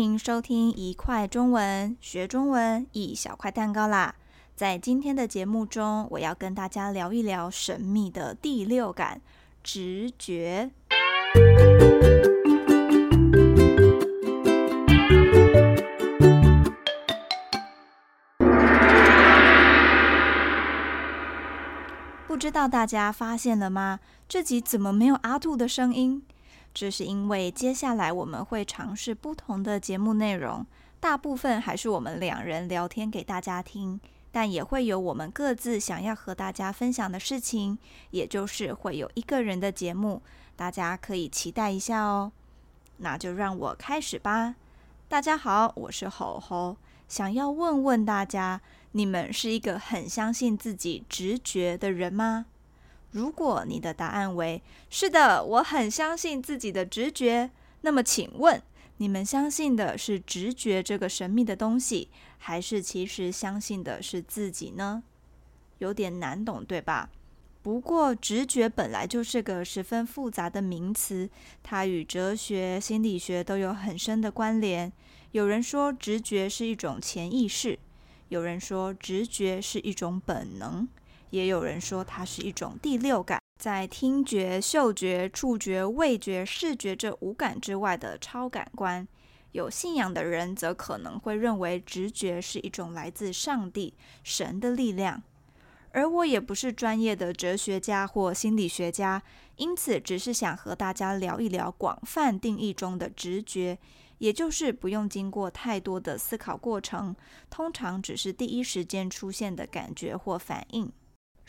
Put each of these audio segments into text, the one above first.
迎收听一块中文学中文一小块蛋糕啦！在今天的节目中，我要跟大家聊一聊神秘的第六感——直觉。不知道大家发现了吗？这集怎么没有阿兔的声音？这是因为接下来我们会尝试不同的节目内容，大部分还是我们两人聊天给大家听，但也会有我们各自想要和大家分享的事情，也就是会有一个人的节目，大家可以期待一下哦。那就让我开始吧。大家好，我是吼吼，想要问问大家，你们是一个很相信自己直觉的人吗？如果你的答案为是的，我很相信自己的直觉，那么请问你们相信的是直觉这个神秘的东西，还是其实相信的是自己呢？有点难懂，对吧？不过直觉本来就是个十分复杂的名词，它与哲学、心理学都有很深的关联。有人说直觉是一种潜意识，有人说直觉是一种本能。也有人说它是一种第六感，在听觉、嗅觉、触觉、味觉、视觉这五感之外的超感官。有信仰的人则可能会认为直觉是一种来自上帝、神的力量。而我也不是专业的哲学家或心理学家，因此只是想和大家聊一聊广泛定义中的直觉，也就是不用经过太多的思考过程，通常只是第一时间出现的感觉或反应。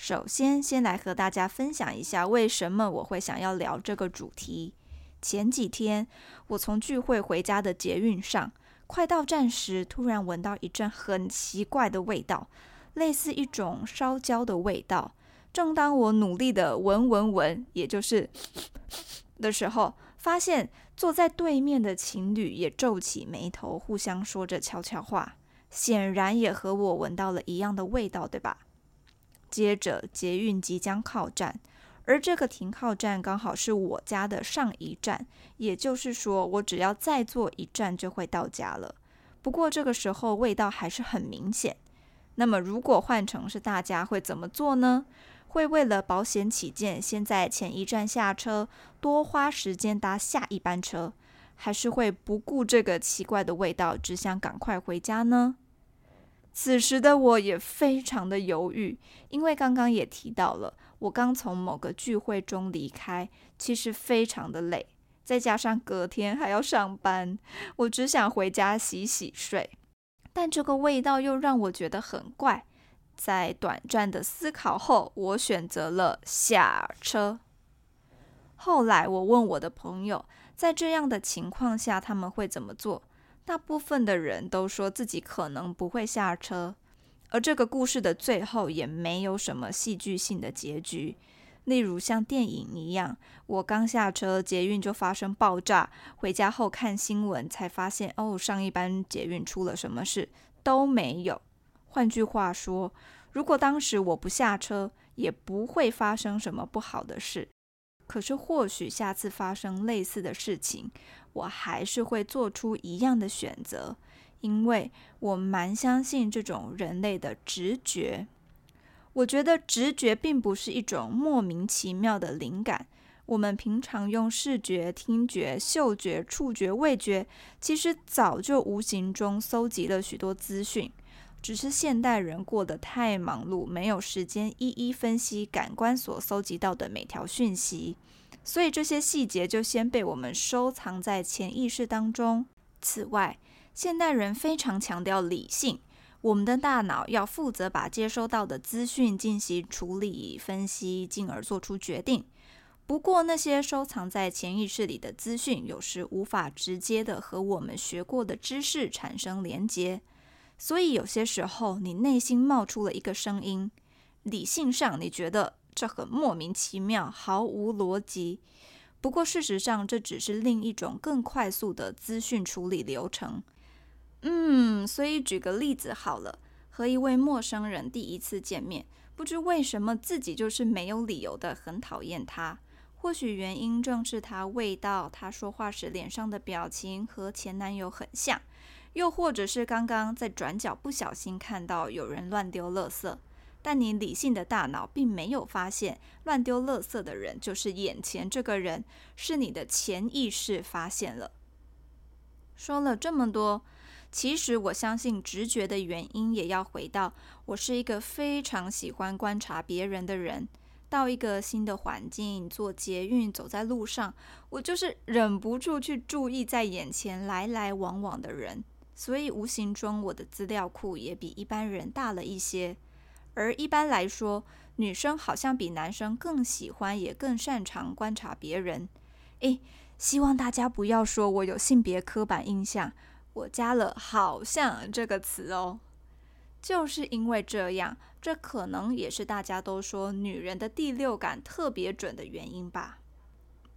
首先，先来和大家分享一下为什么我会想要聊这个主题。前几天，我从聚会回家的捷运上，快到站时，突然闻到一阵很奇怪的味道，类似一种烧焦的味道。正当我努力的闻闻闻，也就是的时候，发现坐在对面的情侣也皱起眉头，互相说着悄悄话，显然也和我闻到了一样的味道，对吧？接着，捷运即将靠站，而这个停靠站刚好是我家的上一站，也就是说，我只要再坐一站就会到家了。不过这个时候味道还是很明显。那么，如果换成是大家会怎么做呢？会为了保险起见，先在前一站下车，多花时间搭下一班车，还是会不顾这个奇怪的味道，只想赶快回家呢？此时的我也非常的犹豫，因为刚刚也提到了，我刚从某个聚会中离开，其实非常的累，再加上隔天还要上班，我只想回家洗洗睡。但这个味道又让我觉得很怪，在短暂的思考后，我选择了下车。后来我问我的朋友，在这样的情况下他们会怎么做？大部分的人都说自己可能不会下车，而这个故事的最后也没有什么戏剧性的结局。例如像电影一样，我刚下车，捷运就发生爆炸，回家后看新闻才发现，哦，上一班捷运出了什么事，都没有。换句话说，如果当时我不下车，也不会发生什么不好的事。可是或许下次发生类似的事情，我还是会做出一样的选择，因为我蛮相信这种人类的直觉。我觉得直觉并不是一种莫名其妙的灵感。我们平常用视觉、听觉、嗅觉、触觉、味觉，其实早就无形中搜集了许多资讯，只是现代人过得太忙碌，没有时间一一分析感官所搜集到的每条讯息。所以这些细节就先被我们收藏在潜意识当中。此外，现代人非常强调理性，我们的大脑要负责把接收到的资讯进行处理、分析，进而做出决定。不过，那些收藏在潜意识里的资讯，有时无法直接的和我们学过的知识产生连结。所以，有些时候你内心冒出了一个声音，理性上你觉得。这很莫名其妙，毫无逻辑。不过事实上，这只是另一种更快速的资讯处理流程。嗯，所以举个例子好了，和一位陌生人第一次见面，不知为什么自己就是没有理由的很讨厌他，或许原因正是他味道，他说话时脸上的表情和前男友很像，又或者是刚刚在转角不小心看到有人乱丢垃圾，但你理性的大脑并没有发现乱丢垃圾的人就是眼前这个人，是你的潜意识发现了。说了这么多，其实我相信直觉的原因也要回到我是一个非常喜欢观察别人的人。到一个新的环境，坐捷运，走在路上，我就是忍不住去注意在眼前来来往往的人，所以无形中我的资料库也比一般人大了一些。而一般来说，女生好像比男生更喜欢，也更擅长观察别人。诶，希望大家不要说我有性别刻板印象，我加了“好像”这个词哦。就是因为这样，这可能也是大家都说女人的第六感特别准的原因吧。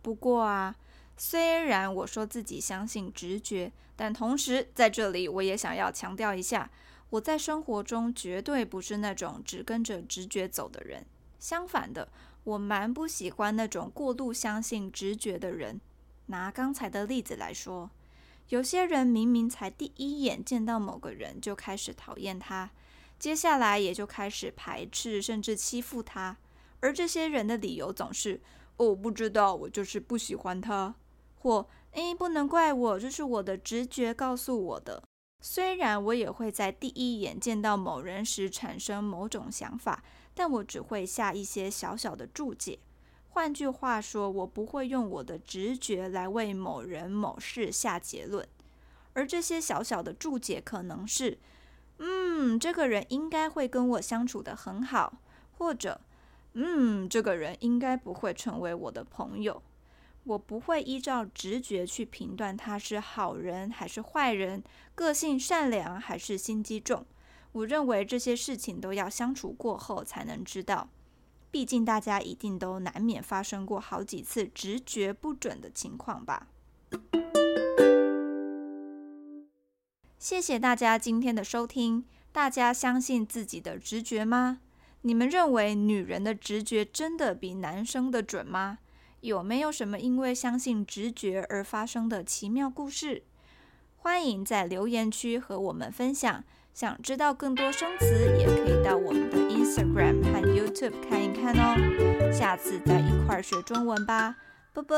不过啊，虽然我说自己相信直觉，但同时在这里我也想要强调一下，我在生活中绝对不是那种只跟着直觉走的人。相反的，我蛮不喜欢那种过度相信直觉的人。拿刚才的例子来说。有些人明明才第一眼见到某个人就开始讨厌他，接下来也就开始排斥甚至欺负他，而这些人的理由总是“哦，不知道，我就是不喜欢他”或“诶，不能怪我，这是我的直觉告诉我的”。虽然我也会在第一眼见到某人时产生某种想法，但我只会下一些小小的注解。换句话说，我不会用我的直觉来为某人某事下结论，而这些小小的注解可能是：嗯，这个人应该会跟我相处得很好，或者，嗯，这个人应该不会成为我的朋友。我不会依照直觉去评断他是好人还是坏人，个性善良还是心机重。我认为这些事情都要相处过后才能知道。毕竟大家一定都难免发生过好几次直觉不准的情况吧。谢谢大家今天的收听。大家相信自己的直觉吗？你们认为女人的直觉真的比男生的准吗？有没有什么因为相信直觉而发生的奇妙故事？欢迎在留言区和我们分享。想知道更多生词，也可以到我们的 Instagram 和 YouTube 看一看哦。下次再一块儿学中文吧，啵啵。